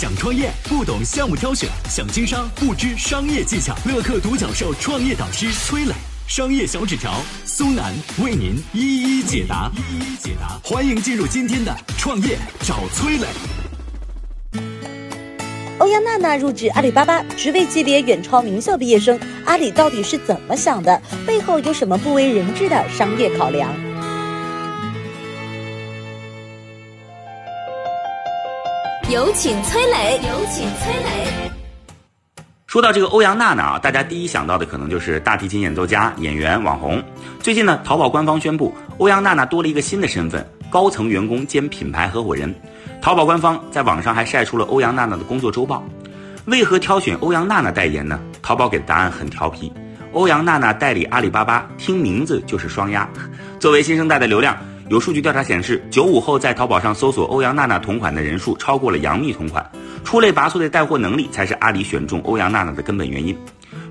想创业不懂项目挑选，想经商不知商业技巧。乐客独角兽创业导师崔磊，商业小纸条苏南为您一一解答。一一解答，欢迎进入今天的创业找崔磊。欧阳娜娜入职阿里巴巴，职位级别远超名校毕业生，阿里到底是怎么想的？背后有什么不为人知的商业考量？有请崔磊。有请崔磊。说到这个欧阳娜娜啊，大家第一想到的可能就是大提琴演奏家、演员、网红。最近呢，淘宝官方宣布，欧阳娜娜多了一个新的身份——高层员工兼品牌合伙人。淘宝官方在网上还晒出了欧阳娜娜的工作周报。为何挑选欧阳娜娜代言呢？淘宝给的答案很调皮：欧阳娜娜代理阿里巴巴，听名字就是双鸭。作为新生代的流量。有数据调查显示，九五后在淘宝上搜索欧阳娜娜同款的人数超过了杨幂同款，出类拔萃的带货能力才是阿里选中欧阳娜娜的根本原因。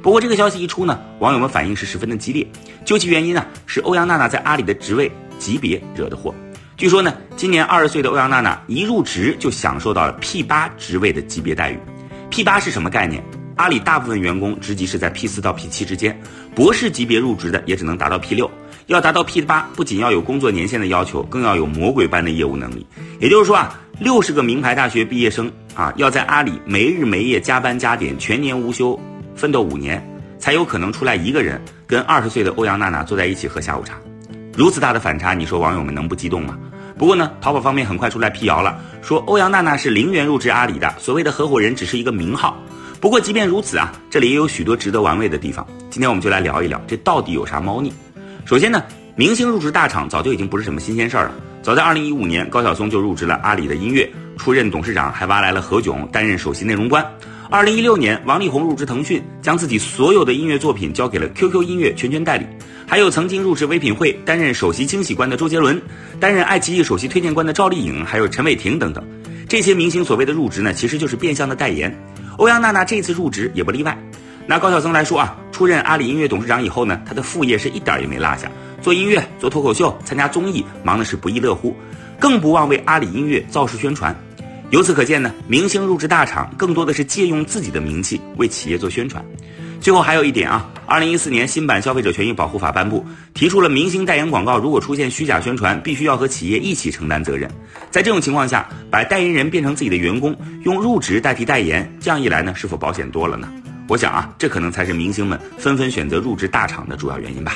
不过这个消息一出呢，网友们反应是十分的激烈。究其原因呢，是欧阳娜娜在阿里的职位级别惹的祸。据说呢，今年二十岁的欧阳娜娜一入职就享受到了 P 八职位的级别待遇。P 八是什么概念？阿里大部分员工职级是在 P 四到 P 七之间，博士级别入职的也只能达到 P 六。要达到 P 八，不仅要有工作年限的要求，更要有魔鬼般的业务能力。也就是说啊，六十个名牌大学毕业生啊，要在阿里没日没夜加班加点，全年无休，奋斗五年，才有可能出来一个人跟二十岁的欧阳娜娜坐在一起喝下午茶。如此大的反差，你说网友们能不激动吗？不过呢，淘宝方面很快出来辟谣了，说欧阳娜娜是零元入职阿里的，所谓的合伙人只是一个名号。不过即便如此啊，这里也有许多值得玩味的地方。今天我们就来聊一聊，这到底有啥猫腻？首先呢，明星入职大厂早就已经不是什么新鲜事儿了。早在2015年，高晓松就入职了阿里的音乐，出任董事长，还挖来了何炅担任首席内容官。2016年，王力宏入职腾讯，将自己所有的音乐作品交给了 QQ 音乐全权代理。还有曾经入职唯品会，担任首席惊喜官的周杰伦，担任爱奇艺首席推荐官的赵丽颖，还有陈伟霆等等。这些明星所谓的入职呢，其实就是变相的代言。欧阳娜娜这次入职也不例外。拿高晓松来说啊，出任阿里音乐董事长以后呢，他的副业是一点也没落下，做音乐、做脱口秀、参加综艺，忙的是不亦乐乎，更不忘为阿里音乐造势宣传。由此可见呢，明星入职大厂更多的是借用自己的名气为企业做宣传。最后还有一点啊，二零一四年新版消费者权益保护法颁布，提出了明星代言广告如果出现虚假宣传，必须要和企业一起承担责任。在这种情况下，把代言人变成自己的员工，用入职代替代言，这样一来呢，是否保险多了呢？我想啊，这可能才是明星们纷纷选择入职大厂的主要原因吧。